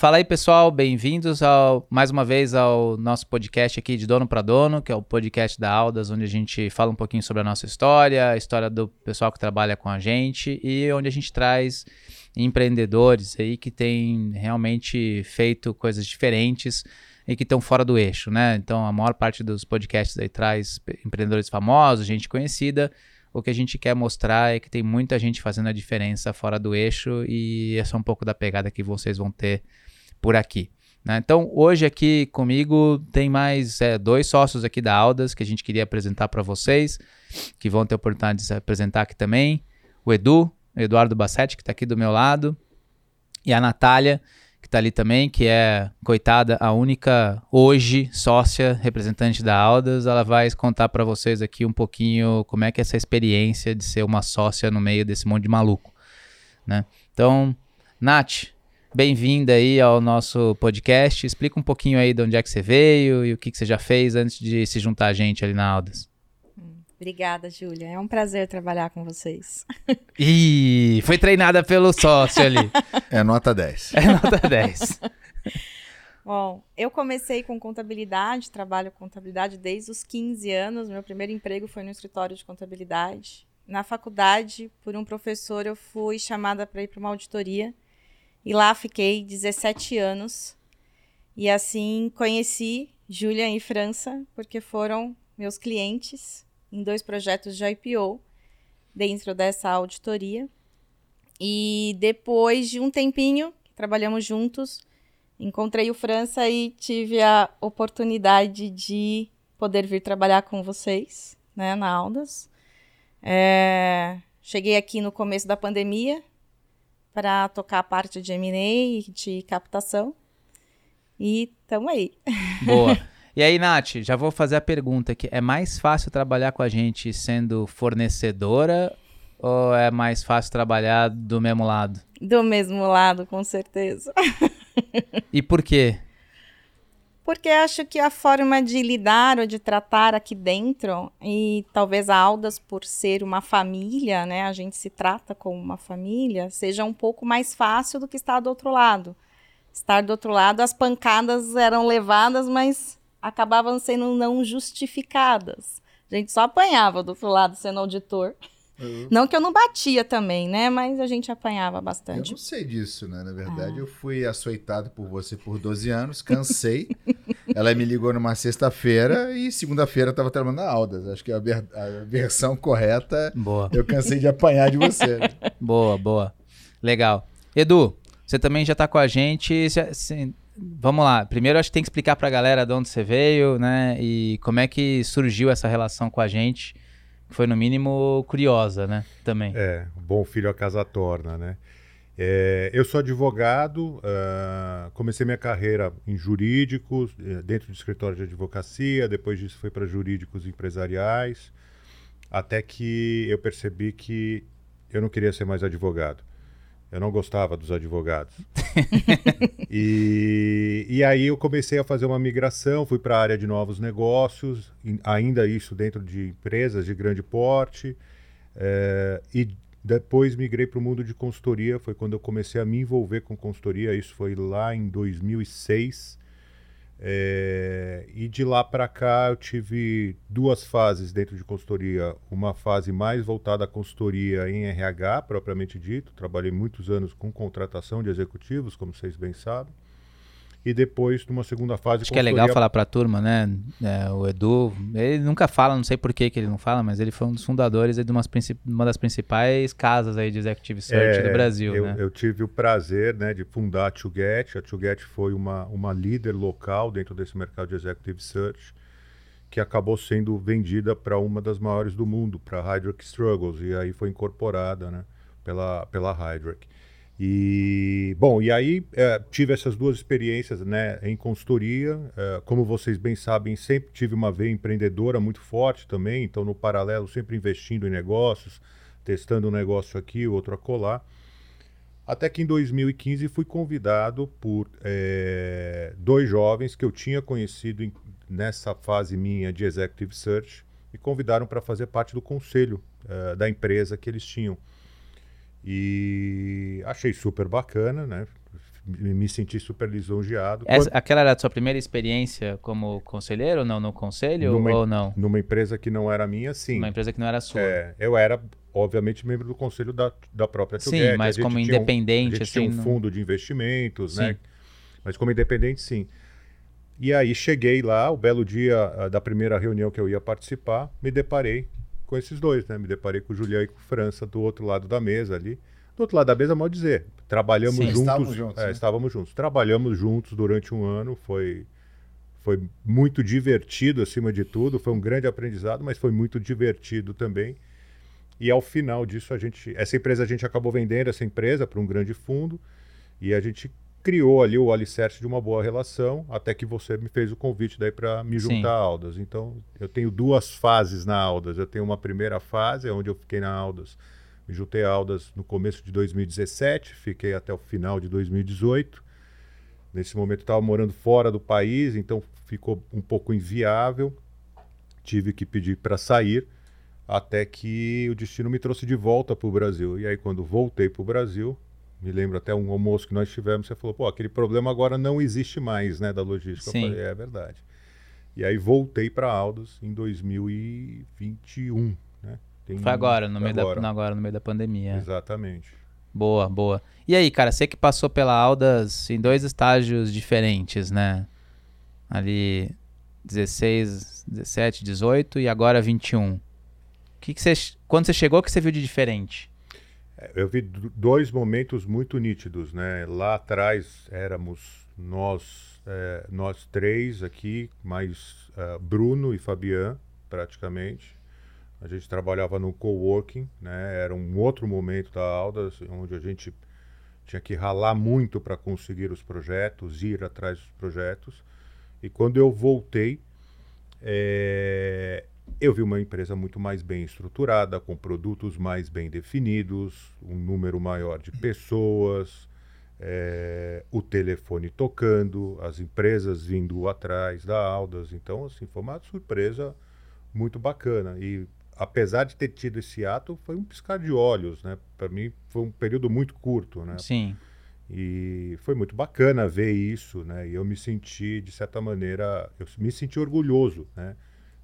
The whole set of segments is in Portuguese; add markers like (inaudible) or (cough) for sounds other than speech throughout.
Fala aí, pessoal, bem-vindos ao mais uma vez ao nosso podcast aqui de Dono para Dono, que é o podcast da Aldas, onde a gente fala um pouquinho sobre a nossa história, a história do pessoal que trabalha com a gente e onde a gente traz empreendedores aí que têm realmente feito coisas diferentes e que estão fora do eixo, né? Então, a maior parte dos podcasts aí traz empreendedores famosos, gente conhecida. O que a gente quer mostrar é que tem muita gente fazendo a diferença fora do eixo e essa é um pouco da pegada que vocês vão ter por aqui. Né? Então, hoje aqui comigo tem mais é, dois sócios aqui da Aldas que a gente queria apresentar para vocês, que vão ter oportunidade de se apresentar aqui também. O Edu, Eduardo Bassetti, que está aqui do meu lado, e a Natália, que está ali também, que é, coitada, a única hoje sócia representante da Aldas. Ela vai contar para vocês aqui um pouquinho como é que é essa experiência de ser uma sócia no meio desse monte de maluco. Né? Então, Nath, Bem-vinda aí ao nosso podcast. Explica um pouquinho aí de onde é que você veio e o que, que você já fez antes de se juntar a gente ali na Aldas. Obrigada, Júlia. É um prazer trabalhar com vocês. (laughs) Ih, foi treinada pelo sócio ali. (laughs) É nota 10. É nota 10. (laughs) Bom, eu comecei com contabilidade, trabalho com contabilidade desde os 15 anos. Meu primeiro emprego foi no escritório de contabilidade. Na faculdade, por um professor, eu fui chamada para ir para uma auditoria e lá fiquei 17 anos. E assim conheci Júlia e França, porque foram meus clientes em dois projetos de IPO dentro dessa auditoria. E depois de um tempinho, trabalhamos juntos, encontrei o França e tive a oportunidade de poder vir trabalhar com vocês, né, na Aldas. É, cheguei aqui no começo da pandemia, para tocar a parte de M&A, de captação. E estamos aí. (laughs) Boa. E aí, Nath, já vou fazer a pergunta aqui. É mais fácil trabalhar com a gente sendo fornecedora ou é mais fácil trabalhar do mesmo lado? Do mesmo lado, com certeza. e por quê? Porque acho que a forma de lidar ou de tratar aqui dentro, e talvez a Aldas, por ser uma família, né, a gente se trata como uma família, seja um pouco mais fácil do que estar do outro lado. Estar do outro lado, as pancadas eram levadas, mas acabavam sendo não justificadas. A gente só apanhava do outro lado sendo auditor. Uhum. Não que eu não batia também, né? Mas a gente apanhava bastante. Eu não sei disso, né? Na verdade, ah. eu fui açoitado por você por 12 anos, cansei. (laughs) Ela me ligou numa sexta-feira e segunda-feira estava trabalhando na Aldas. Acho que a, ver a, versão correta. Boa. Eu cansei de apanhar de você. (laughs) boa, boa. Legal. Edu, você também já está com a gente. Assim, vamos lá. Primeiro, acho que tem que explicar para a galera de onde você veio, né? E como é que surgiu essa relação com a gente foi no mínimo curiosa, né? Também. É, bom filho a casa torna, né? É, eu sou advogado, uh, comecei minha carreira em jurídicos, eh, dentro de escritório de advocacia, depois disso fui para jurídicos empresariais, até que eu percebi que eu não queria ser mais advogado. Eu não gostava dos advogados. (laughs) e, e aí eu comecei a fazer uma migração, fui para a área de novos negócios, ainda isso dentro de empresas de grande porte. É, e depois migrei para o mundo de consultoria, foi quando eu comecei a me envolver com consultoria, isso foi lá em 2006. É, e de lá para cá eu tive duas fases dentro de consultoria. Uma fase mais voltada à consultoria em RH, propriamente dito. Trabalhei muitos anos com contratação de executivos, como vocês bem sabem e depois numa segunda fase. Acho que é legal falar para a turma, né? É, o Edu, ele nunca fala, não sei por que, que ele não fala, mas ele foi um dos fundadores de umas, uma das principais casas aí de executive search é, do Brasil. Eu, né? eu, tive o prazer, né, de fundar a Get. A Get foi uma uma líder local dentro desse mercado de executive search que acabou sendo vendida para uma das maiores do mundo, para a Hydrock Struggles, e aí foi incorporada, né, pela pela Hydrock. E, bom, e aí é, tive essas duas experiências né, em consultoria. É, como vocês bem sabem, sempre tive uma veia empreendedora muito forte também, então, no paralelo, sempre investindo em negócios, testando um negócio aqui, outro acolá. Até que em 2015 fui convidado por é, dois jovens que eu tinha conhecido em, nessa fase minha de Executive Search, me convidaram para fazer parte do conselho é, da empresa que eles tinham. E achei super bacana, né? me, senti super lisonjeado. Essa, aquela era a sua primeira experiência como conselheiro, não no conselho Numa- ou não? Numa empresa que não era minha, sim. Uma empresa que não era sua. É, eu era, obviamente, membro do conselho da, da própria Sim, mas como um- independente, a gente assim, tinha um não- fundo de investimentos, Sim. né? Mas como independente, sim. E aí cheguei lá, o belo dia ah, da primeira reunião que eu ia participar, me deparei com esses dois, né? Me deparei com o Julião e com o França do outro lado da mesa ali. Do outro lado da mesa, mal dizer. Trabalhamos Sim. juntos. Estávamos juntos, é, né? Estávamos juntos. Trabalhamos juntos durante um ano. Foi, foi muito divertido, acima de tudo. Foi um grande aprendizado, mas foi muito divertido também. E ao final disso, a gente, essa empresa a gente acabou vendendo essa empresa para um grande fundo e a gente criou ali o alicerce de uma boa relação, até que você me fez o convite daí para me Sim. juntar à Aldas. Então, eu tenho duas fases na Aldas. Eu tenho uma primeira fase, onde eu fiquei na Aldas, me juntei à Aldas no começo de 2017, fiquei até o final de 2018. Nesse momento estava morando fora do país, então ficou um pouco inviável. Tive que pedir para sair até que o destino me trouxe de volta para o Brasil. E aí, quando voltei para o Brasil, me lembro até um almoço que nós tivemos, você falou, pô, aquele problema agora não existe mais, né, da logística. Sim. Eu falei, é verdade. E aí voltei para Aldos em 2021, né? Tem Foi agora, no meio, agora. Da, agora, no meio da pandemia. Exatamente. Boa, boa. E aí, cara, você que passou pela Aldas em dois estágios diferentes, né? Ali 16, 17, 18 e agora 21. O que, que você. Quando você chegou, o que você viu de diferente? Eu vi dois momentos muito nítidos, né? Lá atrás éramos nós, é, nós três aqui, mais é, Bruno e Fabian, praticamente. A gente trabalhava no coworking, né? Era um outro momento da Aldas, onde a gente tinha que ralar muito para conseguir os projetos, ir atrás dos projetos. E quando eu voltei, é, eu vi uma empresa muito mais bem estruturada, com produtos mais bem definidos, um número maior de pessoas, é, o telefone tocando, as empresas vindo atrás da Aldas. Então, assim, foi uma surpresa muito bacana. E apesar de ter tido esse ato, foi um piscar de olhos, né? Para mim, foi um período muito curto, né? Sim. E foi muito bacana ver isso, né? E eu me senti, de certa maneira, eu me senti orgulhoso, né?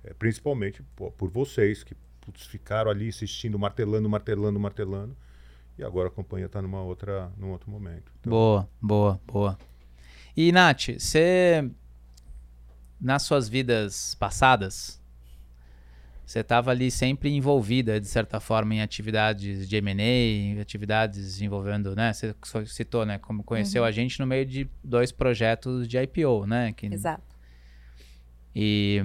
É, principalmente pô, por vocês que putz, ficaram ali insistindo, martelando, martelando, martelando. E agora a companhia está numa outra, num outro momento. Então, Boa, boa, boa. E, Nath, você. Nas suas vidas passadas, você estava ali sempre envolvida, de certa forma, em atividades de M&A, em atividades envolvendo, né? Você citou, né? Como conheceu a gente no meio de dois projetos de IPO, né? Que, Exato. E,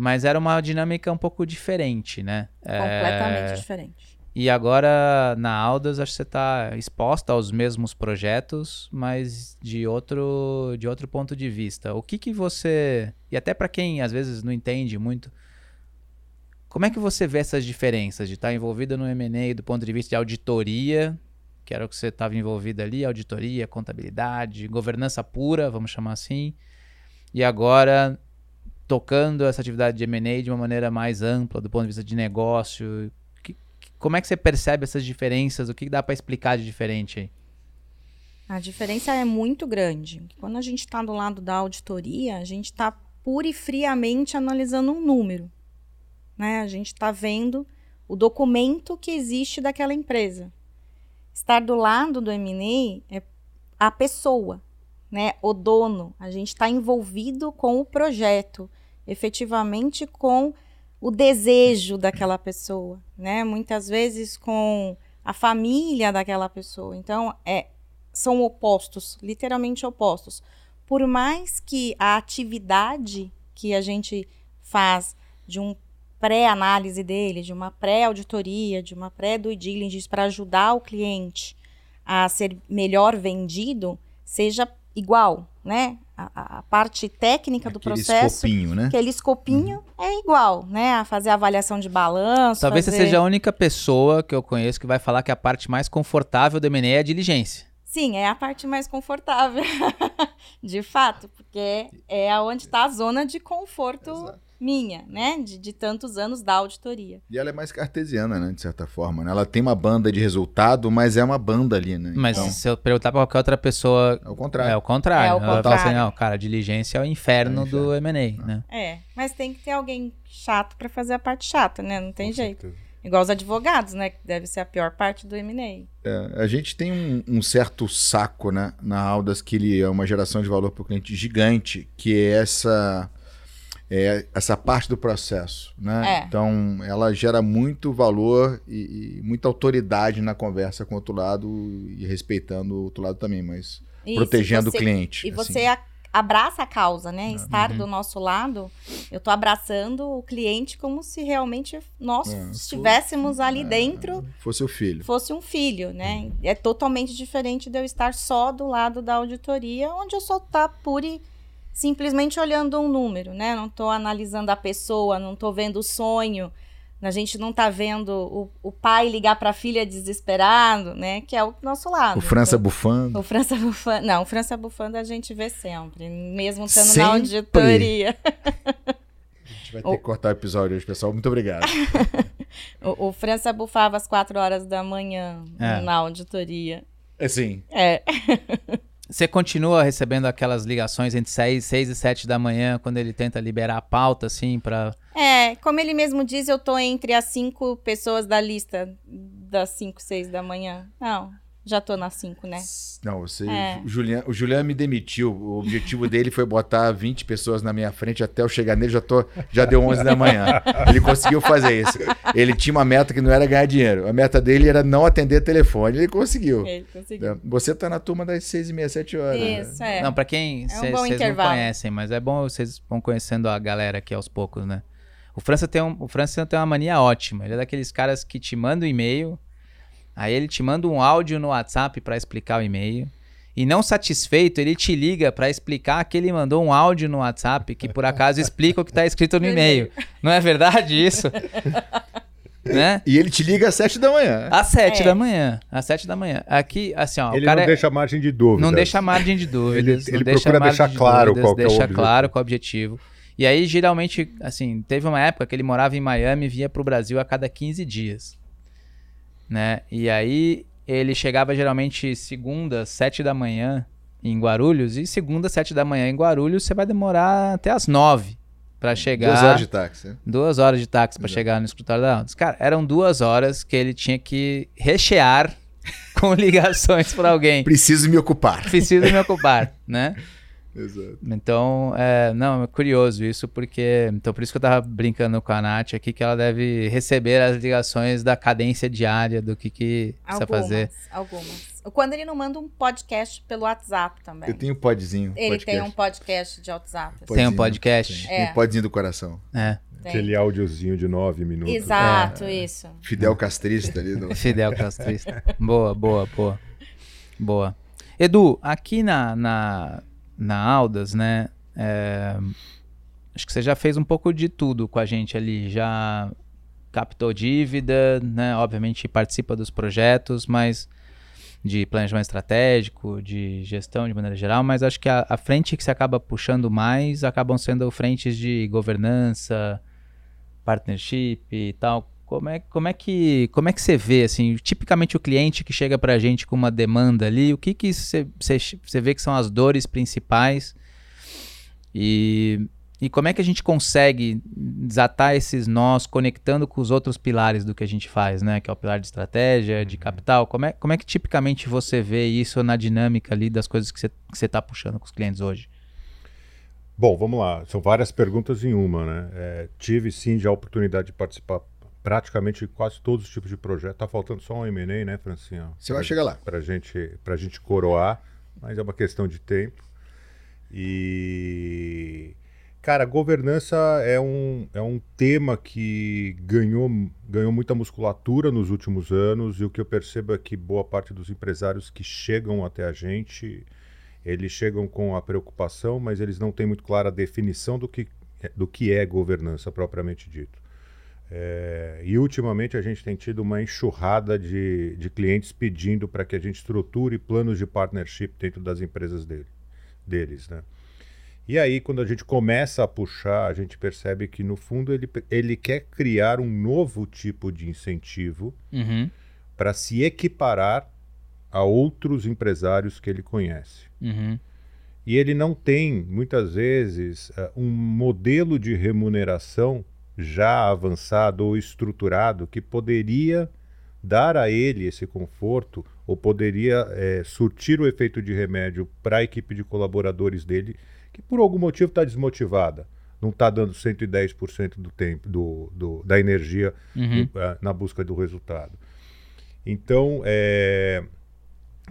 mas era uma dinâmica um pouco diferente, né? Completamente É, diferente. E agora na Aldas acho que você está exposta aos mesmos projetos, mas de outro de outro ponto de vista. O que que você e até para quem às vezes não entende muito, como é que você vê essas diferenças de estar envolvida no M&A do ponto de vista de auditoria, que era o que você estava envolvida ali, auditoria, contabilidade, governança pura, vamos chamar assim, e agora tocando essa atividade de M&A de uma maneira mais ampla do ponto de vista de negócio, que- que- como é que você percebe essas diferenças? O que dá para explicar de diferente aí? A diferença é muito grande. Quando a gente está do lado da auditoria, a gente está pura e friamente analisando um número. Né? A gente está vendo o documento que existe daquela empresa. Estar do lado do M&A é a pessoa, né? o dono. A gente está envolvido com o projeto, efetivamente com o desejo daquela pessoa, né? Muitas vezes com a família daquela pessoa. Então, é são opostos, literalmente opostos. Por mais que a atividade que a gente faz de um pré-análise dele, de uma pré-auditoria, de uma pré-due diligence para ajudar o cliente a ser melhor vendido, seja igual, né? A- A, parte técnica do Aquele processo, escopinho, né? aquele escopinho é igual, né? A fazer a avaliação de balanço. Talvez fazer... você seja a única pessoa que eu conheço que vai falar que a parte mais confortável do M&A é a diligência. Sim, é a parte mais confortável. (laughs) de fato, porque é onde está a zona de conforto Exato. Minha, né? De, de tantos anos da auditoria. E ela é mais cartesiana, né? De certa forma. Né? Ela tem uma banda de resultado, mas é uma banda ali, né? Mas Então, se eu perguntar pra qualquer outra pessoa, é o contrário. é o contrário. É o Ela fala assim, contrário. não, cara, diligência é o inferno É o do M&A, né? É, mas tem que ter alguém chato pra fazer a parte chata, né? Não tem Com jeito. certeza. Igual os advogados, né? Que deve ser a pior parte do M&A. É, a gente tem um, um certo saco né, na Aldas que ele é uma geração de valor para o cliente gigante, que é essa, é essa parte do processo. Né? É. Então, ela gera muito valor e, e muita autoridade na conversa com o outro lado e respeitando o outro lado também, mas Isso, protegendo você- o cliente. E assim. você a- abraça a causa, né? Estar Uhum. do nosso lado, eu tô abraçando o cliente como se realmente nós É, estivéssemos ali dentro, Fosse o filho. fosse um filho, né? É totalmente diferente de eu estar só do lado da auditoria, onde eu só tá pura e simplesmente olhando um número, né? Não tô analisando a pessoa, não tô vendo o sonho. A gente não tá vendo o, o pai ligar para a filha desesperado, né? Que é o nosso lado. O França Então, bufando. o França (laughs) Bufando. Não, o França Bufando a gente vê sempre, mesmo estando Sempre. na auditoria. A gente vai ter que cortar o episódio hoje, pessoal. Muito obrigado. (laughs) O, o França bufava às quatro horas da manhã É. na auditoria. Assim, É, (laughs) Você continua recebendo aquelas ligações entre 6, 6 e 7 da manhã, quando ele tenta liberar a pauta, assim, pra... é, como ele mesmo diz, eu tô entre as cinco pessoas da lista das cinco, seis da manhã. Não, já tô nas cinco, né? Não, você. É. O, Julian, o Julian me demitiu. O objetivo (laughs) dele foi botar 20 pessoas na minha frente até eu chegar nele, já, tô, já deu 11 da manhã. Ele conseguiu fazer isso. Ele tinha uma meta que não era ganhar dinheiro. A meta dele era não atender telefone. Ele conseguiu. Ele conseguiu. É, Você tá na turma das 6 e meia, 7 horas. Isso, é. Não, pra quem um vocês bom não intervalo. conhecem, mas é bom vocês vão conhecendo a galera aqui aos poucos, né? O França tem, um, o França tem uma mania ótima. Ele é daqueles caras que te manda um e-mail, aí ele te manda um áudio no WhatsApp pra explicar o e-mail. E não satisfeito, ele te liga pra explicar que ele mandou um áudio no WhatsApp que por acaso explica o que tá escrito no (laughs) e-mail. Não é verdade isso? (laughs) né? E ele te liga às 7 da manhã. Às sete É. da manhã. Às sete da manhã. Aqui, assim, ó, Ele o cara não é- deixa margem de dúvida. não deixa margem de (laughs) dúvidas. Ele- não ele deixa procura margem deixar de claro dúvidas, qual que é o deixa objetivo. claro qual é o objetivo. E aí, geralmente, assim, teve uma época que ele morava em Miami e vinha pro Brasil a cada 15 dias. Né? E aí, ele chegava geralmente segunda, sete da manhã em Guarulhos. E segunda, sete da manhã em Guarulhos, você vai demorar até as nove pra chegar. Duas horas de táxi. né? Duas horas de táxi pra Exato. chegar no escritório da Aldas. Cara, eram duas horas que ele tinha que rechear (laughs) com ligações pra alguém. Preciso me ocupar. Preciso me (laughs) ocupar, né? Exato. Então, é, não, é curioso isso, porque. Então, por isso que eu tava brincando com a Nath aqui, que ela deve receber as ligações da cadência diária, do que, que precisa Algumas, fazer. algumas. Quando ele não manda um podcast pelo WhatsApp também. Eu tenho um podzinho. Ele podcast. tem um podcast de WhatsApp. assim. Tem um podcast. É. Um podzinho do coração. É. Tem. Aquele áudiozinho de nove minutos. Exato, isso. Fidel Castrista ali. Do... (laughs) Fidel Castrista. boa, boa, boa. Boa. Edu, aqui na, na, na Aldas, né? é, acho que você já fez um pouco de tudo com a gente ali. Já captou dívida, né? Obviamente participa dos projetos, mas de planejamento estratégico, de gestão de maneira geral, mas acho que a, a frente que você acaba puxando mais acabam sendo frentes de governança, partnership e tal. Como é, como é que como é que você vê assim, tipicamente o cliente que chega pra gente com uma demanda ali, o que que você você- você vê que são as dores principais e e como é que a gente consegue desatar esses nós conectando com os outros pilares do que a gente faz, né? Que é o pilar de estratégia, de capital. Como é, como é que tipicamente você vê isso na dinâmica ali das coisas que você que você está puxando com os clientes hoje? Bom, vamos lá. São várias perguntas em uma, né? É, tive sim já a oportunidade de participar praticamente quase todos os tipos de projetos. Tá faltando só um M&A, né, Francinha? Você vai chegar lá. Pra gente, pra gente coroar, mas é uma questão de tempo. E cara, governança é um, é um tema que ganhou, ganhou muita musculatura nos últimos anos e o que eu percebo é que boa parte dos empresários que chegam até a gente, eles chegam com a preocupação, mas eles não têm muito clara a definição do que, do que é governança propriamente dito. É, e ultimamente a gente tem tido uma enxurrada de, de clientes pedindo para que a gente estruture planos de partnership dentro das empresas dele, deles. Né? E aí, quando a gente começa a puxar, a gente percebe que, no fundo, ele, ele quer criar um novo tipo de incentivo Uhum. para se equiparar a outros empresários que ele conhece. Uhum. E ele não tem, muitas vezes, eh, um modelo de remuneração já avançado ou estruturado que poderia dar a ele esse conforto ou poderia eh, surtir o efeito de remédio para a equipe de colaboradores dele que por algum motivo está desmotivada, não está dando 110% do tempo, do, do, da energia Uhum. eh, na busca do resultado. Então, eh,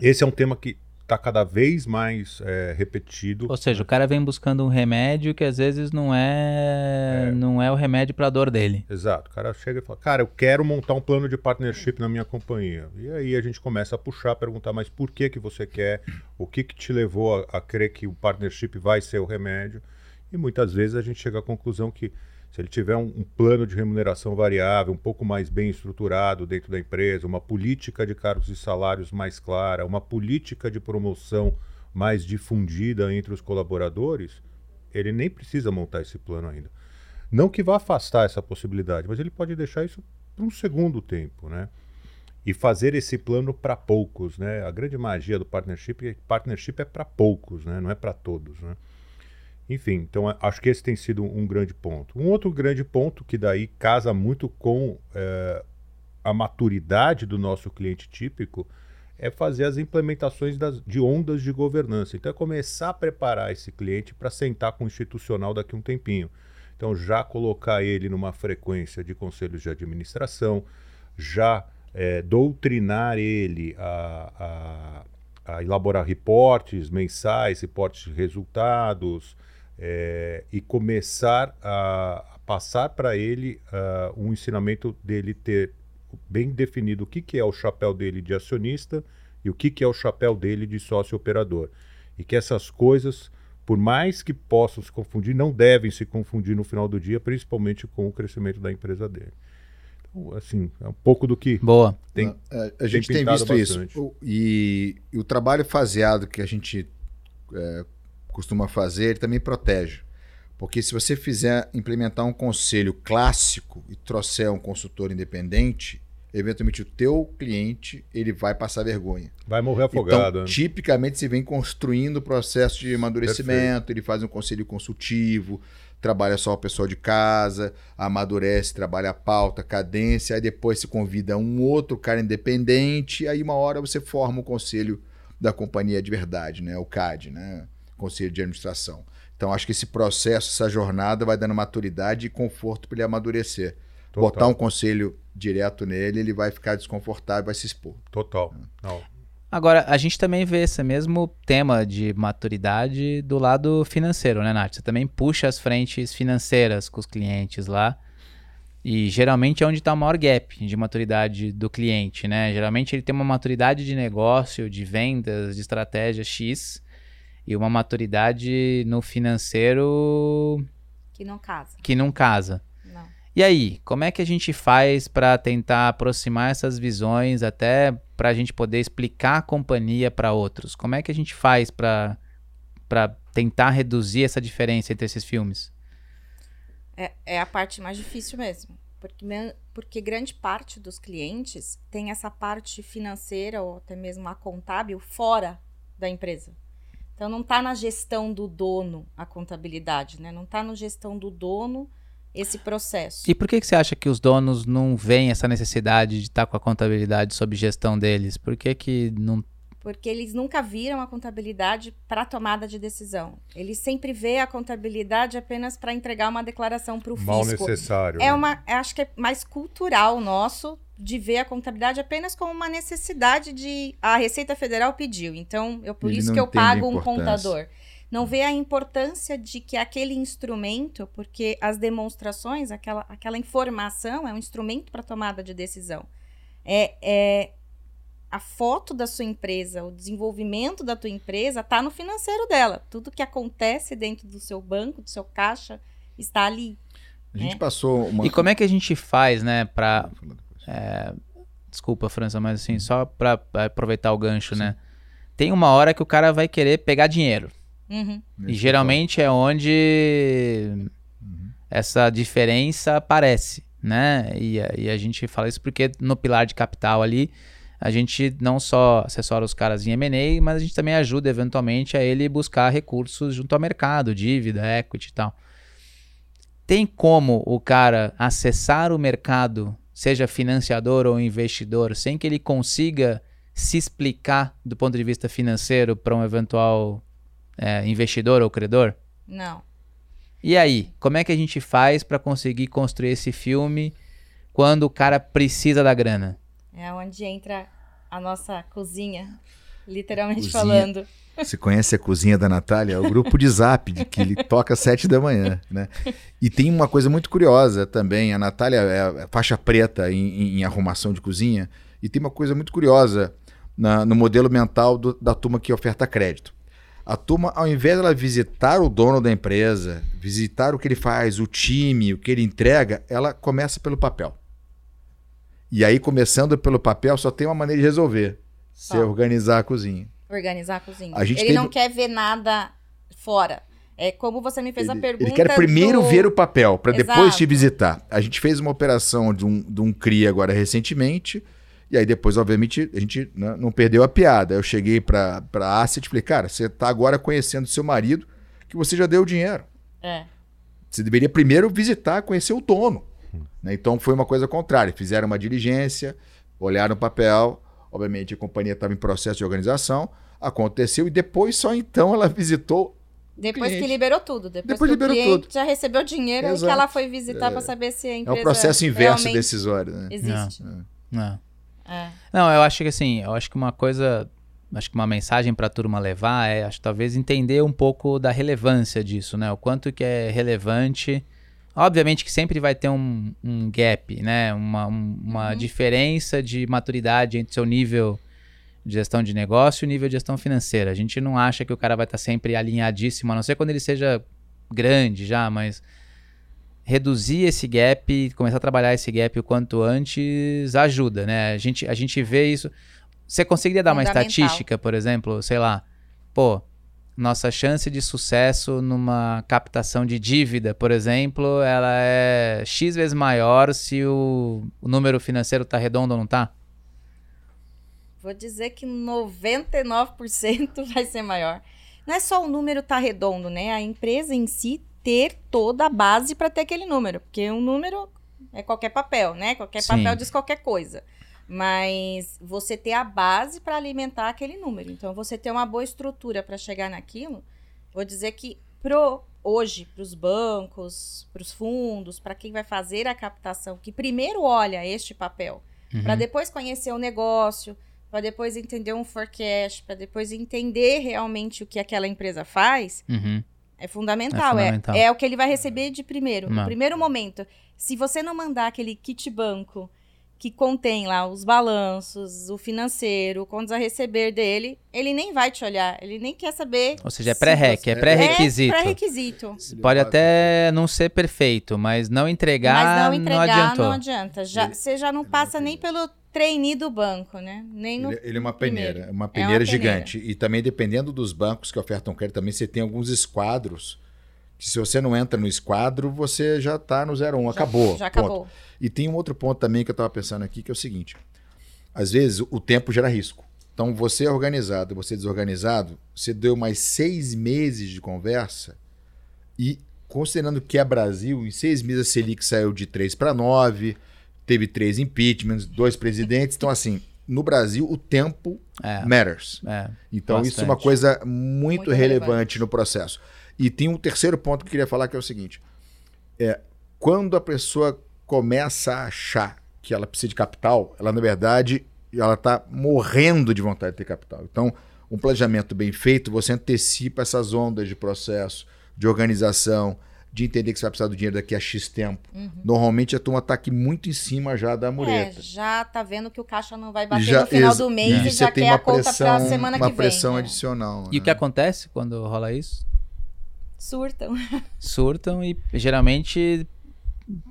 esse é um tema que está cada vez mais eh, repetido. Ou seja, o cara vem buscando um remédio que às vezes não é, não é o remédio para a dor dele. Exato. O cara chega e fala, cara, eu quero montar um plano de partnership na minha companhia. E aí a gente começa a puxar, perguntar, mas por que que você quer? O que que te levou a, a crer que o partnership vai ser o remédio? E muitas vezes a gente chega à conclusão que se ele tiver um, um plano de remuneração variável, um pouco mais bem estruturado dentro da empresa, uma política de cargos e salários mais clara, uma política de promoção mais difundida entre os colaboradores, ele nem precisa montar esse plano ainda. Não que vá afastar essa possibilidade, mas ele pode deixar isso para um segundo tempo, né? E fazer esse plano para poucos, né? A grande magia do partnership é que partnership é para poucos, né? Não é para todos, né? Enfim, então acho que esse tem sido um grande ponto. Um outro grande ponto que daí casa muito com eh, a maturidade do nosso cliente típico é fazer as implementações das, de ondas de governança. Então é começar a preparar esse cliente para sentar com o institucional daqui a um tempinho. Então já colocar ele numa frequência de conselhos de administração, já eh, doutrinar ele a, a, a elaborar reportes mensais, reportes de resultados, eh, e começar a, a passar para ele ah, um ensinamento dele ter bem definido o que, que é o chapéu dele de acionista e o que, que é o chapéu dele de sócio operador. E que essas coisas, por mais que possam se confundir, não devem se confundir no final do dia, principalmente com o crescimento da empresa dele. Então, assim, é um pouco do que Boa. tem. a, a gente tem pintado visto isso. bastante. O- E, e o trabalho faseado que a gente é, costuma fazer, ele também protege. Porque se você fizer implementar um conselho clássico e trouxer um consultor independente, eventualmente o teu cliente ele vai passar vergonha. Vai morrer afogado. Então, tipicamente você vem construindo o processo de amadurecimento, ele faz um conselho consultivo, trabalha só o pessoal de casa, amadurece, trabalha a pauta, cadência, aí depois se convida um outro cara independente, aí uma hora você forma o conselho da companhia de verdade, né? O CAD, né? Conselho de Administração. Então acho que esse processo, essa jornada vai dando maturidade e conforto para ele amadurecer. Total. Botar um conselho direto nele, ele vai ficar desconfortável, vai se expor. Total. Não, Agora, a gente também vê esse mesmo tema de maturidade do lado financeiro, né, Nath? Você também puxa as frentes financeiras com os clientes lá. E geralmente é onde está o maior gap de maturidade do cliente, né? Geralmente ele tem uma maturidade de negócio, de vendas, de estratégia X, e uma maturidade no financeiro Que não casa. que não casa. Não. E aí, como é que a gente faz para tentar aproximar essas visões, até para a gente poder explicar a companhia para outros? Como é que a gente faz para para tentar reduzir essa diferença entre esses filmes? É, é a parte mais difícil mesmo. Porque, porque grande parte dos clientes tem essa parte financeira ou até mesmo a contábil fora da empresa. Então não está na gestão do dono a contabilidade, né? Não está na gestão do dono esse processo. E por que, que você acha que os donos não veem essa necessidade de estar com a contabilidade sob gestão deles? Por que, que não. Porque eles nunca viram a contabilidade para tomada de decisão. Eles sempre vê a contabilidade apenas para entregar uma declaração para o mal fisco. necessário. É né? uma, acho que é mais cultural nosso de ver a contabilidade apenas como uma necessidade de a Receita Federal pediu. Então, eu por Ele isso que eu pago um contador. Não vê a importância de que aquele instrumento, porque as demonstrações, aquela, aquela informação é um instrumento para tomada de decisão. É, é a foto da sua empresa, o desenvolvimento da tua empresa está no financeiro dela. Tudo que acontece dentro do seu banco, do seu caixa, está ali. A gente É. passou uma. E como é que a gente faz, né, para Depois. Desculpa, França, mas assim, só pra pra aproveitar o gancho, né? Tem uma hora que o cara vai querer pegar dinheiro. Uhum. E Nesse geralmente é onde essa diferença aparece, né? E, a- e a gente fala isso porque no pilar de capital ali, a gente não só assessora os caras em M&A, mas a gente também ajuda eventualmente a ele buscar recursos junto ao mercado, dívida, equity e tal. Tem como o cara acessar o mercado, seja financiador ou investidor, sem que ele consiga se explicar do ponto de vista financeiro para um eventual é, investidor ou credor? Não. E aí, como é que a gente faz para conseguir construir esse filme quando o cara precisa da grana? É onde entra a nossa cozinha, literalmente Cozinha. falando. Você conhece a cozinha da Natália? É o grupo de zap, de que ele toca às sete da manhã, né? E tem uma coisa muito curiosa também. A Natália é faixa preta em, em- arrumação de cozinha. E tem uma coisa muito curiosa na- no modelo mental do- da turma que oferta crédito. A turma, ao invés dela visitar o dono da empresa, visitar o que ele faz, o time, o que ele entrega, ela começa pelo papel. E aí, começando pelo papel, só tem uma maneira de resolver. Você Qual? organizar a cozinha. Organizar a cozinha. A Ele teve- não quer ver nada fora. É como você me fez a Ele, pergunta. ele quer primeiro do- ver o papel, para depois te visitar. A gente fez uma operação de um, de um CRI agora recentemente, e aí depois, obviamente, a gente né, não perdeu a piada. Eu cheguei para a Asset e falei, cara, você está agora conhecendo seu marido, que você já deu o dinheiro. É. Você deveria primeiro visitar, conhecer o dono. Né? Então foi uma coisa contrária. Fizeram uma diligência, olharam o papel, obviamente a companhia estava em processo de organização, aconteceu, e depois só então ela visitou Depois Cliente. que liberou tudo. Depois, Depois que liberou o cliente tudo. já recebeu dinheiro e que Exato. ela foi visitar para saber se a É empresa um processo inverso decisório. Né? existe. Não. É. Não, eu acho que assim, eu acho que uma coisa, acho que uma mensagem para a turma levar é, acho que talvez entender um pouco da relevância disso, né? O quanto que é relevante. Obviamente que sempre vai ter um, um gap, né? Uma, um- uma diferença de maturidade entre seu nível de gestão de negócio e o nível de gestão financeira. A gente não acha que o cara vai estar sempre alinhadíssimo, a não ser quando ele seja grande já, mas reduzir esse gap, começar a trabalhar esse gap o quanto antes ajuda, né? A gente, a gente vê isso. Você conseguiria dar uma estatística, por exemplo, sei lá, pô, nossa chance de sucesso numa captação de dívida, por exemplo, ela é X vezes maior se o, o número financeiro tá redondo ou não tá? Vou dizer que 99% (laughs) vai ser maior. Não é só o número tá redondo, né? A empresa em si ter toda a base para ter aquele número, porque um número é qualquer papel, né? Qualquer Sim. papel diz qualquer coisa. Mas você ter a base para alimentar aquele número. Então, você ter uma boa estrutura para chegar naquilo, vou dizer que pro hoje para os bancos, para os fundos, para quem vai fazer a captação, que primeiro olha este papel, para Uhum. depois conhecer o negócio, para depois entender um forecast, para depois entender realmente o que aquela empresa faz, Uhum. é fundamental. É É, fundamental. é o que ele vai receber de primeiro. Não. No primeiro momento. Se você não mandar aquele kit banco que contém lá os balanços, o financeiro, contas a receber dele, ele nem vai te olhar. Ele nem quer saber. Ou seja, é se pré-rec, você- é pré-requisito. É pré-requisito. Pode até não ser perfeito, mas não entregar, Mas não entregar adiantou. não, adianta. Já, Ele- você já não passa não nem pelo trainee do banco, né? Nem no Ele, ele é uma primeiro. peneira, uma É peneira uma gigante. E também, dependendo dos bancos que ofertam crédito, também você tem alguns esquadros. Que se você não entra no esquadro, você já está no 01. acabou. Já ponto. acabou. E tem um outro ponto também que eu estava pensando aqui, que é o seguinte: às vezes o tempo gera risco. Então, você é organizado, você é desorganizado, você deu mais seis meses de conversa e, considerando que é Brasil, em seis meses a Selic saiu de 3 para 9, teve três impeachments, dois presidentes. Então, assim, no Brasil, o tempo É, matters. é. Então, isso é uma Bastante. coisa muito, Muito relevante, relevante. no processo. E tem um terceiro ponto que eu queria falar, que é o seguinte: é, quando a pessoa começa a achar que ela precisa de capital, ela, na verdade, ela está morrendo de vontade de ter capital. Então, um planejamento bem feito, você antecipa essas ondas de processo, de organização, de entender que você vai precisar do dinheiro daqui a X tempo. Normalmente, a turma está aqui muito em cima já da É, mureta. já tá vendo que o caixa não vai bater Já- no final do mês e já tem quer uma a conta pra pressão- semana uma que vem. pressão né? adicional. E o né? que acontece quando rola isso? Surtam. (laughs) Surtam e geralmente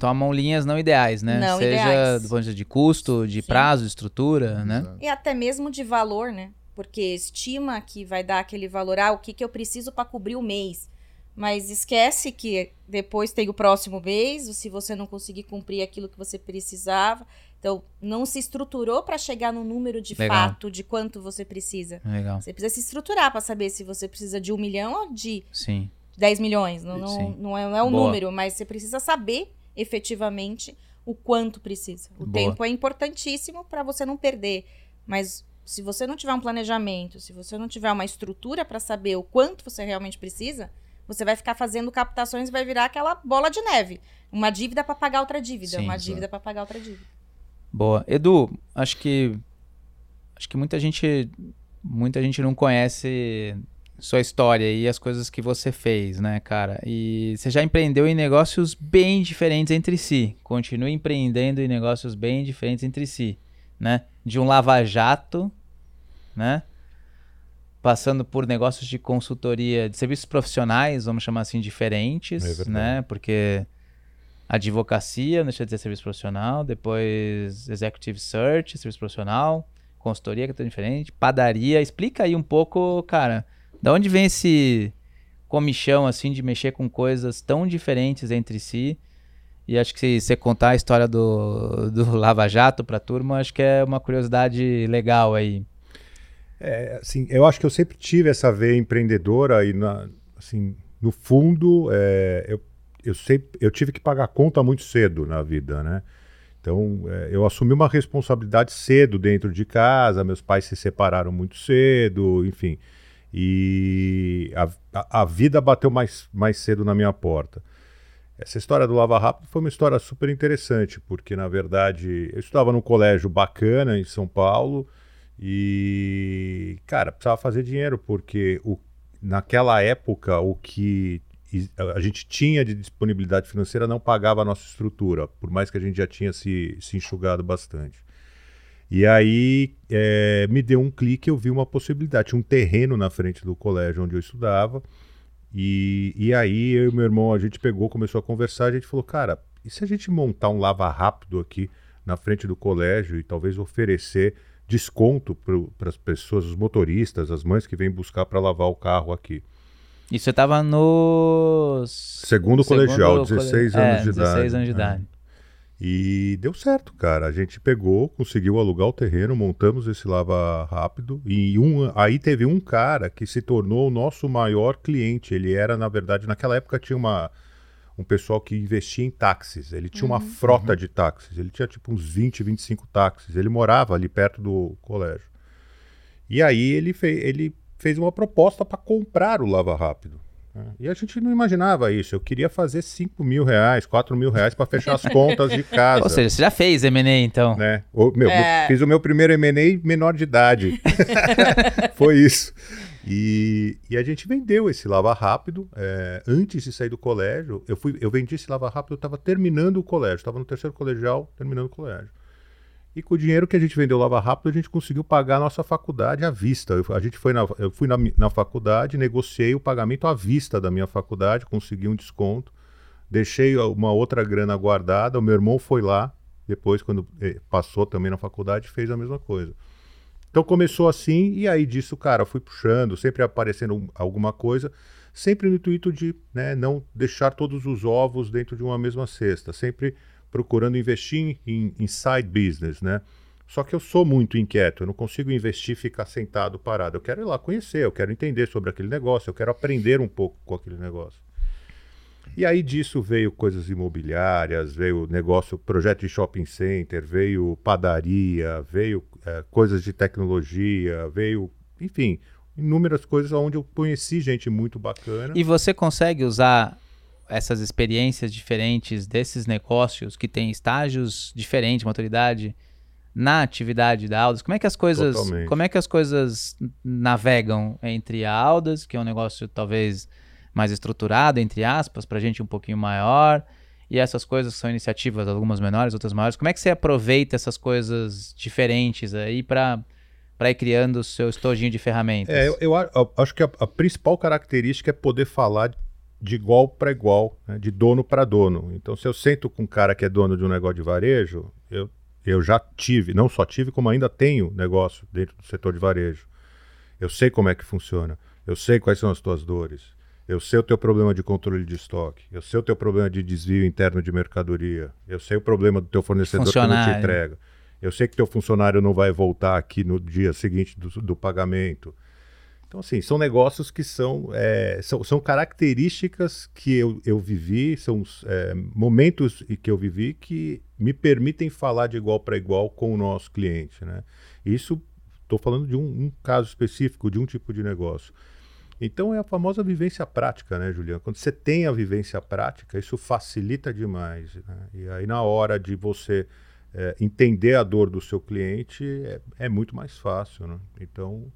tomam linhas não ideais, né? Não Seja ideais. do ponto de vista de custo, de Sim. prazo, de estrutura, né? Exato. E até mesmo de valor, né? porque estima que vai dar aquele valor, ah, o que, que eu preciso para cobrir o mês. Mas esquece que depois tem o próximo mês, se você não conseguir cumprir aquilo que você precisava. Então, não se estruturou para chegar no número de Legal. fato de quanto você precisa. Legal. Você precisa se estruturar para saber se você precisa de um milhão ou de Sim. 10 milhões. Não, não, não, é, não é o Boa. número, mas você precisa saber efetivamente o quanto precisa. O Boa. tempo é importantíssimo para você não perder. Mas se você não tiver um planejamento, se você não tiver uma estrutura para saber o quanto você realmente precisa, você vai ficar fazendo captações e vai virar aquela bola de neve. Uma dívida para pagar outra dívida, Sim, uma dívida para pagar outra dívida. Boa. Edu, acho que acho que muita gente muita gente não conhece sua história e as coisas que você fez, né, cara? E você já empreendeu em negócios bem diferentes entre si. Continue empreendendo em negócios bem diferentes entre si, né? De um lava-jato, né? Passando por negócios de consultoria, de serviços profissionais, vamos chamar assim, É diferentes, verdade. né? Porque advocacia, deixa de ser serviço profissional, depois executive search, serviço profissional, consultoria que é tudo diferente, padaria. Explica aí um pouco, cara, da onde vem esse comichão assim de mexer com coisas tão diferentes entre si? E acho que se você contar a história do, do (laughs) Lava Jato pra turma, acho que é uma curiosidade legal aí. É, assim, eu acho que eu sempre tive essa veia empreendedora e, na- assim, no fundo, é, eu, eu, sempre, eu tive que pagar conta muito cedo na vida, né? Então, é, eu assumi uma responsabilidade cedo dentro de casa, meus pais se separaram muito cedo, enfim. E a, a, vida bateu mais, mais cedo na minha porta. Essa história do Lava Rápido foi uma história super interessante, porque, na verdade, eu estudava num colégio bacana em São Paulo, e, cara, precisava fazer dinheiro, porque o, naquela época o que a gente tinha de disponibilidade financeira não pagava a nossa estrutura, por mais que a gente já tinha se, se enxugado bastante. E aí eh, me deu um clique, eu vi uma possibilidade. Tinha um terreno na frente do colégio onde eu estudava. E, e aí eu e meu irmão, a gente pegou, começou a conversar, a gente falou, cara, e se a gente montar um lava rápido aqui na frente do colégio e talvez oferecer desconto para as pessoas, os motoristas, as mães que vêm buscar para lavar o carro aqui. E você tava no Segundo colegial, 16 cole- anos é, de 16 idade. anos de É. idade. E deu certo, cara. A gente pegou, conseguiu alugar o terreno, montamos esse lava rápido. E um, aí teve um cara que se tornou o nosso maior cliente. Ele era, na verdade, naquela época tinha uma, um pessoal que investia em táxis. Ele tinha uma frota de táxis. Ele tinha tipo uns 20, 25 táxis. Ele morava ali perto do colégio. E aí ele, fe ele fez uma proposta para comprar o Lava Rápido. Né? E a gente não imaginava isso. Eu queria fazer 5 mil reais, 4 mil reais para fechar as (laughs) contas de casa. Ou seja, você já fez M&A então. né? O, meu, É. Fiz o meu primeiro M&A menor de idade. (laughs) Foi isso. E, e a gente vendeu esse lava rápido é, antes de sair do colégio. Eu, fui, eu vendi esse lava rápido, eu estava terminando o colégio, estava no terceiro colegial, terminando o colégio. E com o dinheiro que a gente vendeu lava rápido, a gente conseguiu pagar a nossa faculdade à vista. Eu, a gente foi na, eu fui na, na faculdade, negociei o pagamento à vista da minha faculdade, consegui um desconto, deixei uma outra grana guardada. O meu irmão foi lá, depois, quando eh, passou também na faculdade, fez a mesma coisa. Então começou assim, e aí disso, cara, fui puxando, sempre aparecendo um- alguma coisa, sempre no intuito de né, não deixar todos os ovos dentro de uma mesma cesta, sempre procurando investir em, em side business, né? Só que eu sou muito inquieto, eu não consigo investir e ficar sentado parado. Eu quero ir lá conhecer, eu quero entender sobre aquele negócio, eu quero aprender um pouco com aquele negócio. E aí disso veio coisas imobiliárias, veio negócio, projeto de shopping center, veio padaria, veio eh, coisas de tecnologia, veio, enfim, inúmeras coisas onde eu conheci gente muito bacana. E você consegue usar essas experiências diferentes desses negócios que têm estágios diferentes, maturidade na atividade da Aldas? Como é que as coisas, Totalmente. como é que as coisas navegam entre a Aldas, que é um negócio talvez mais estruturado entre aspas, para gente um pouquinho maior, e essas coisas são iniciativas, algumas menores, outras maiores. Como é que você aproveita essas coisas diferentes aí para para ir criando o seu estojinho de ferramentas? É, eu, a- eu acho que a, a principal característica é poder falar de igual para igual, né, de dono para dono. Então, se eu sento com um cara que é dono de um negócio de varejo, eu, eu já tive, não só tive, como ainda tenho negócio dentro do setor de varejo. Eu sei como é que funciona. Eu sei quais são as tuas dores. Eu sei o teu problema de controle de estoque. Eu sei o teu problema de desvio interno de mercadoria. Eu sei o problema do teu fornecedor que não te entrega. Eu sei que teu funcionário não vai voltar aqui no dia seguinte do, do pagamento. Então, assim, são negócios que são, é, são, são, características que eu, eu vivi, são é, momentos que eu vivi que me permitem falar de igual para igual com o nosso cliente. Né? Isso, estou falando de um, um, caso específico, de um tipo de negócio. Então, é a famosa vivência prática, né, Juliana? Quando você tem a vivência prática, isso facilita demais. Né? E aí, na hora de você é, entender a dor do seu cliente, é, é muito mais fácil. Né? Então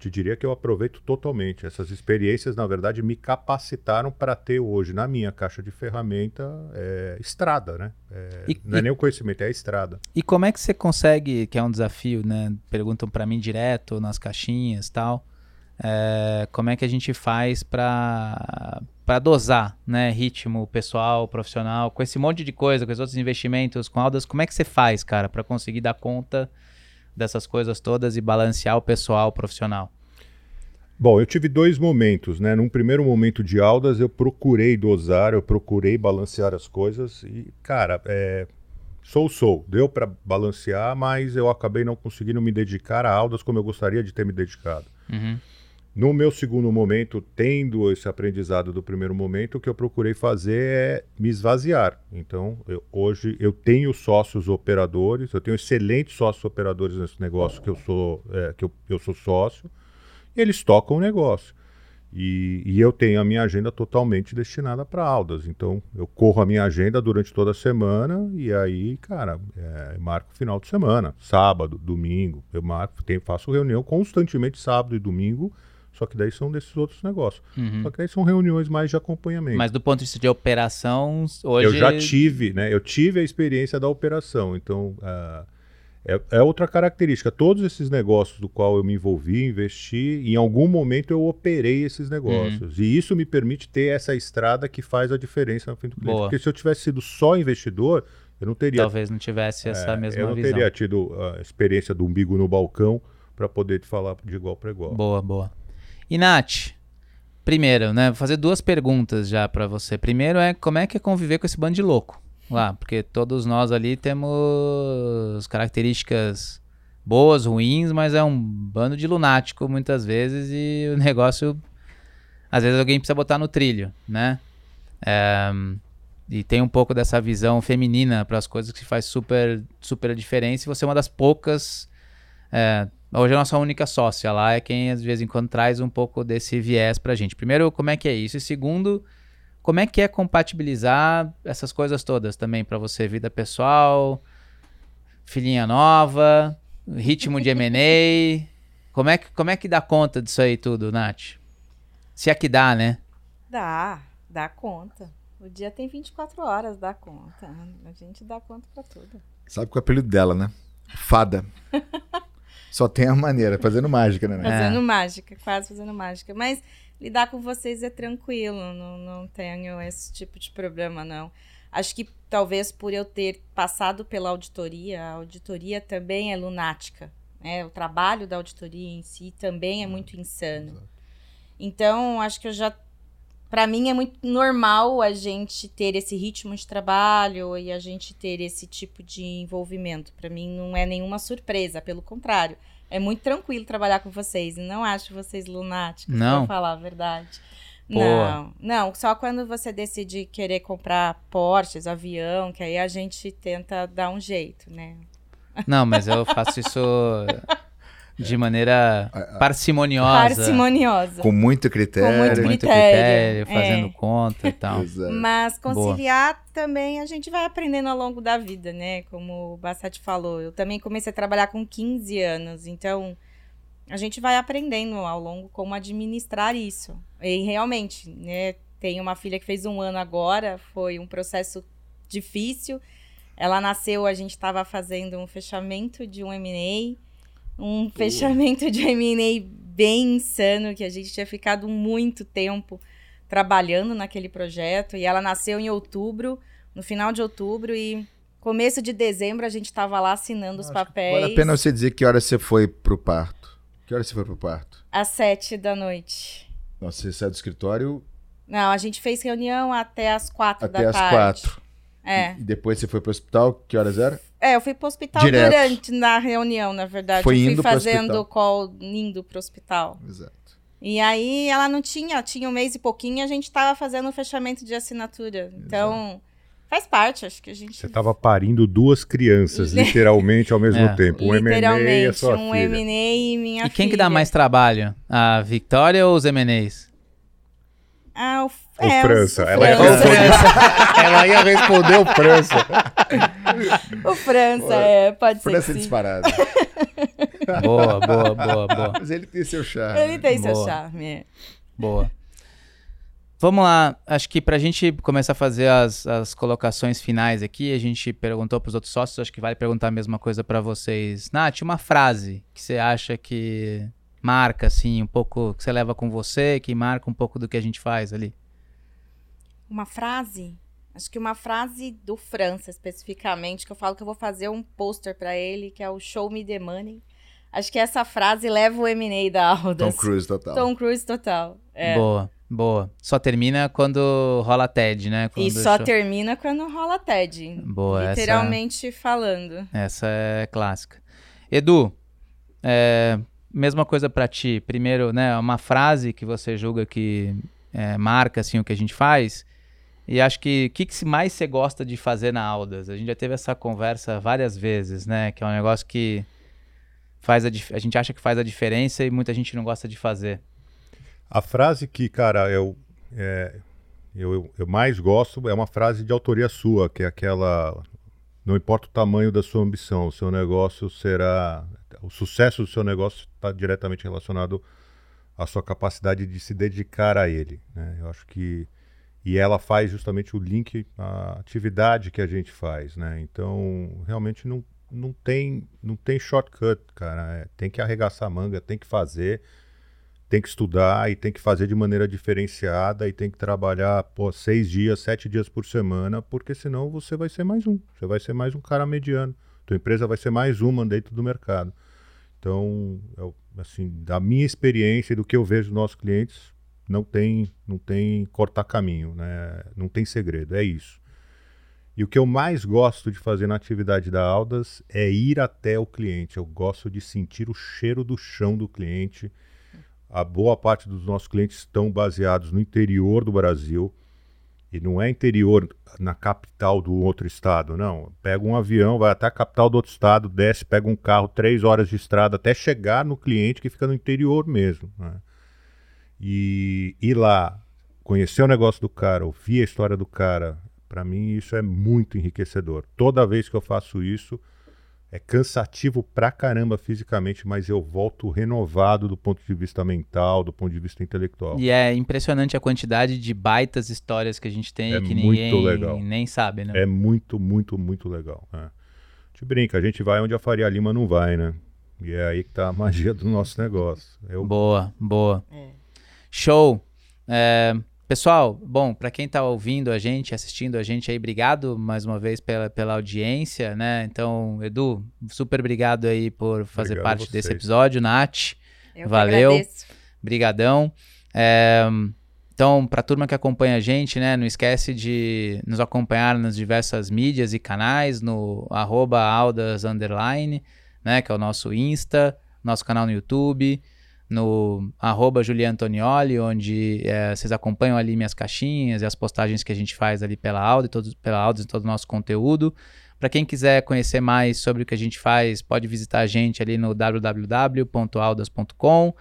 te diria que eu aproveito totalmente. Essas experiências, na verdade, me capacitaram para ter hoje na minha caixa de ferramenta é, estrada, né? É, e, não é nem o conhecimento, é a estrada. E como é que você consegue, que é um desafio, né? Perguntam para mim direto nas caixinhas tal. É, como é que a gente faz para para dosar, né, ritmo pessoal, profissional, com esse monte de coisa, com esses outros investimentos, com aldas, como é que você faz, cara, para conseguir dar conta dessas coisas todas e balancear o pessoal o profissional? Bom, eu tive dois momentos, né? Num primeiro momento de aulas, eu procurei dosar, eu procurei balancear as coisas e, cara, é, sou sou, deu para balancear, mas eu acabei não conseguindo me dedicar a aulas como eu gostaria de ter me dedicado. Uhum. No meu segundo momento, tendo esse aprendizado do primeiro momento, o que eu procurei fazer é me esvaziar. Então, eu, hoje eu tenho sócios operadores, eu tenho excelentes sócios operadores nesse negócio que eu sou, é, que eu, eu sou sócio, e eles tocam o negócio. E, e, eu tenho a minha agenda totalmente destinada para aulas. Então, eu corro a minha agenda durante toda a semana e aí, cara, é, marco final de semana, sábado, domingo. Eu marco, faço reunião constantemente sábado e domingo só que daí são desses outros negócios. Uhum. Só que daí são reuniões mais de acompanhamento. Mas do ponto de vista de operação, hoje. Eu já tive, né? Eu tive a experiência da operação. Então, uh, é, é, outra característica. Todos esses negócios do qual eu me envolvi, investi, em algum momento eu operei esses negócios. Uhum. E isso me permite ter essa estrada que faz a diferença na frente do cliente. Boa. Porque se eu tivesse sido só investidor, eu não teria. Talvez não tivesse essa é, mesma visão. Eu não visão. teria tido a experiência do umbigo no balcão para poder te falar de igual para igual. Boa, boa. E Nath, primeiro, né, vou fazer duas perguntas já para você. Primeiro é como é que é conviver com esse bando de louco lá, porque todos nós ali temos características boas, ruins, mas é um bando de lunático muitas vezes e o negócio às vezes alguém precisa botar no trilho, né? É, e tem um pouco dessa visão feminina para as coisas que faz super super diferença. E você é uma das poucas é, Hoje a nossa única sócia lá é quem de vez em quando traz um pouco desse viés pra gente. Primeiro, como é que é isso? E segundo, como é que é compatibilizar essas coisas todas também para você? Vida pessoal, filhinha nova, ritmo de M&A. (laughs) como, é que, como é que dá conta disso aí tudo, Nath? Se é que dá, né? Dá, dá conta. O dia tem 24 horas, dá conta. A gente dá conta pra tudo. Sabe qual é o apelido dela, né? Fada. (laughs) Só tem a maneira, fazendo mágica, né? Fazendo é. mágica, quase fazendo mágica. Mas lidar com vocês é tranquilo, não, não tenho esse tipo de problema, não. Acho que talvez por eu ter passado pela auditoria, a auditoria também é lunática. Né? O trabalho da auditoria em si também é muito insano. Então, acho que eu já para mim é muito normal a gente ter esse ritmo de trabalho e a gente ter esse tipo de envolvimento. Para mim não é nenhuma surpresa, pelo contrário. É muito tranquilo trabalhar com vocês e não acho vocês lunáticos, não. pra falar a verdade. Não, não, só quando você decide querer comprar Porsches, avião, que aí a gente tenta dar um jeito, né? Não, mas eu faço isso de maneira parcimoniosa. Parcimoniosa. Com muito critério. Com muito critério, fazendo é. conta e tal. (laughs) Exato. Mas conciliar Boa. também a gente vai aprendendo ao longo da vida, né? Como o Bassati falou. Eu também comecei a trabalhar com 15 anos, então a gente vai aprendendo ao longo como administrar isso. E realmente, né? Tenho uma filha que fez um ano agora, foi um processo difícil. Ela nasceu, a gente estava fazendo um fechamento de um M&A um fechamento de M&A bem insano, que a gente tinha ficado muito tempo trabalhando naquele projeto. E ela nasceu em outubro, no final de outubro, e começo de dezembro a gente estava lá assinando os papéis. Vale a pena você dizer que hora você foi pro parto. Que hora você foi pro parto? Às sete da noite. Nossa, você sai do escritório Não, a gente fez reunião até às quatro até da as tarde. quatro. É. E depois você foi pro hospital, que horas era? É, eu fui pro hospital Direto. durante na reunião, na verdade. Foi eu fui indo pro fazendo hospital. call indo pro hospital. Exato. E aí ela não tinha, tinha um mês e pouquinho, e a gente tava fazendo o fechamento de assinatura. Então, faz parte, acho que a gente Você estava parindo duas crianças, (laughs) literalmente, ao mesmo É. tempo. Um M&A e a literalmente sua um filha. M&A e minha E quem que filha. dá mais trabalho? A Victoria ou os MNEs? Ah, o, O é, França. Ela ia França. responder, (laughs) ela ia responder o França. O França, é, pode ser França sim. disparada. (laughs) Boa, boa, boa, boa. Mas ele tem seu charme. Ele tem seu Boa. charme. é. Boa. Vamos lá, acho que pra gente começar a fazer as, as colocações finais aqui, a gente perguntou pros outros sócios, acho que vale perguntar a mesma coisa pra vocês. Nath, uma frase que você acha que marca, assim, um pouco, que você leva com você, que marca um pouco do que a gente faz ali. Uma frase? Acho que uma frase do França, especificamente, que eu falo que eu vou fazer um pôster pra ele, que é o Show Me the Money. Acho que essa frase leva o M&A da Tom Aldas. Cruise total. Tom Cruise total. É. Boa, boa. Só termina quando rola TED, né? Quando E só show- termina quando rola TED. Boa, essa- Literalmente falando. Essa é clássica. Edu, é, mesma coisa pra ti. Primeiro, né, uma frase que você julga que é, marca assim o que a gente faz. E acho que o que, que mais você gosta de fazer na Aldas? A gente já teve essa conversa várias vezes, né? Que é um negócio que faz a, a gente acha que faz a diferença e muita gente não gosta de fazer. A frase que, cara, eu, é, eu, eu mais gosto é uma frase de autoria sua, que é aquela. Não importa o tamanho da sua ambição, o seu negócio será. O sucesso do seu negócio está diretamente relacionado à sua capacidade de se dedicar a ele. né? Eu acho que. E ela faz justamente o link à atividade que a gente faz, né? Então, realmente não, não, tem, não tem shortcut, cara. É, tem que arregaçar a manga, tem que fazer tem que estudar e tem que fazer de maneira diferenciada e tem que trabalhar pô, seis dias, sete dias por semana, porque senão você vai ser mais um. Você vai ser mais um cara mediano. Tua empresa vai ser mais uma dentro do mercado. Então, eu, assim, da minha experiência e do que eu vejo dos nossos clientes, não tem, não tem cortar caminho, né? Não tem segredo, é isso. E o que eu mais gosto de fazer na atividade da Aldas é ir até o cliente. Eu gosto de sentir o cheiro do chão do cliente. A boa parte dos nossos clientes estão baseados no interior do Brasil. E não é interior na capital do outro estado, não. Pega um avião, vai até a capital do outro estado, desce, pega um carro, três horas de estrada, até chegar no cliente que fica no interior mesmo. né? E ir lá, conhecer o negócio do cara, ouvir a história do cara, para mim isso é muito enriquecedor. Toda vez que eu faço isso, é cansativo pra caramba fisicamente, mas eu volto renovado do ponto de vista mental, do ponto de vista intelectual. E é impressionante a quantidade de baitas histórias que a gente tem É que muito ninguém legal. nem sabe, né? É muito, muito, muito legal. É. A gente brinca, a gente vai onde a Faria Lima não vai, né? E é aí que tá a magia do nosso negócio. Eu, Boa, boa. É. Show. É, pessoal, bom, para quem tá ouvindo a gente, assistindo a gente aí, obrigado mais uma vez pela, pela audiência, né? Então, Edu, super obrigado aí por fazer Obrigado parte desse episódio, Nath. Eu Valeu. Brigadão. É, então, para a turma que acompanha a gente, né, não esquece de nos acompanhar nas diversas mídias e canais, no arroba Aldas underline, né, que é o nosso Insta, nosso canal no YouTube, no arroba Antonioli, onde é, vocês acompanham ali minhas caixinhas e as postagens que a gente faz ali pela Alda, e todo, pela e todo o nosso conteúdo. Para quem quiser conhecer mais sobre o que a gente faz, pode visitar a gente ali no www.aldas.com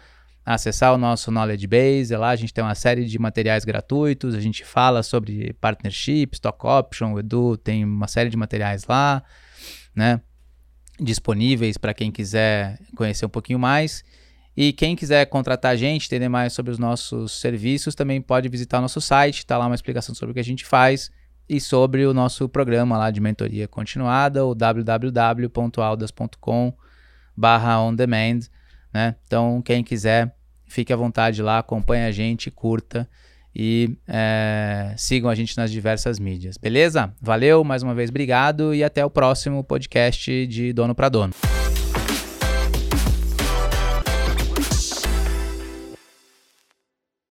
acessar o nosso Knowledge Base. Lá a gente tem uma série de materiais gratuitos, a gente fala sobre partnership, stock option, o Edu tem uma série de materiais lá, né? Disponíveis para quem quiser conhecer um pouquinho mais. E quem quiser contratar a gente, entender mais sobre os nossos serviços, também pode visitar o nosso site, tá lá uma explicação sobre o que a gente faz e sobre o nosso programa lá de mentoria continuada, o www.aldas.com barra on demand, né? Então, quem quiser, fique à vontade lá, acompanhe a gente, curta e é, sigam a gente nas diversas mídias, beleza? Valeu, mais uma vez, obrigado e até o próximo podcast de Dono para Dono.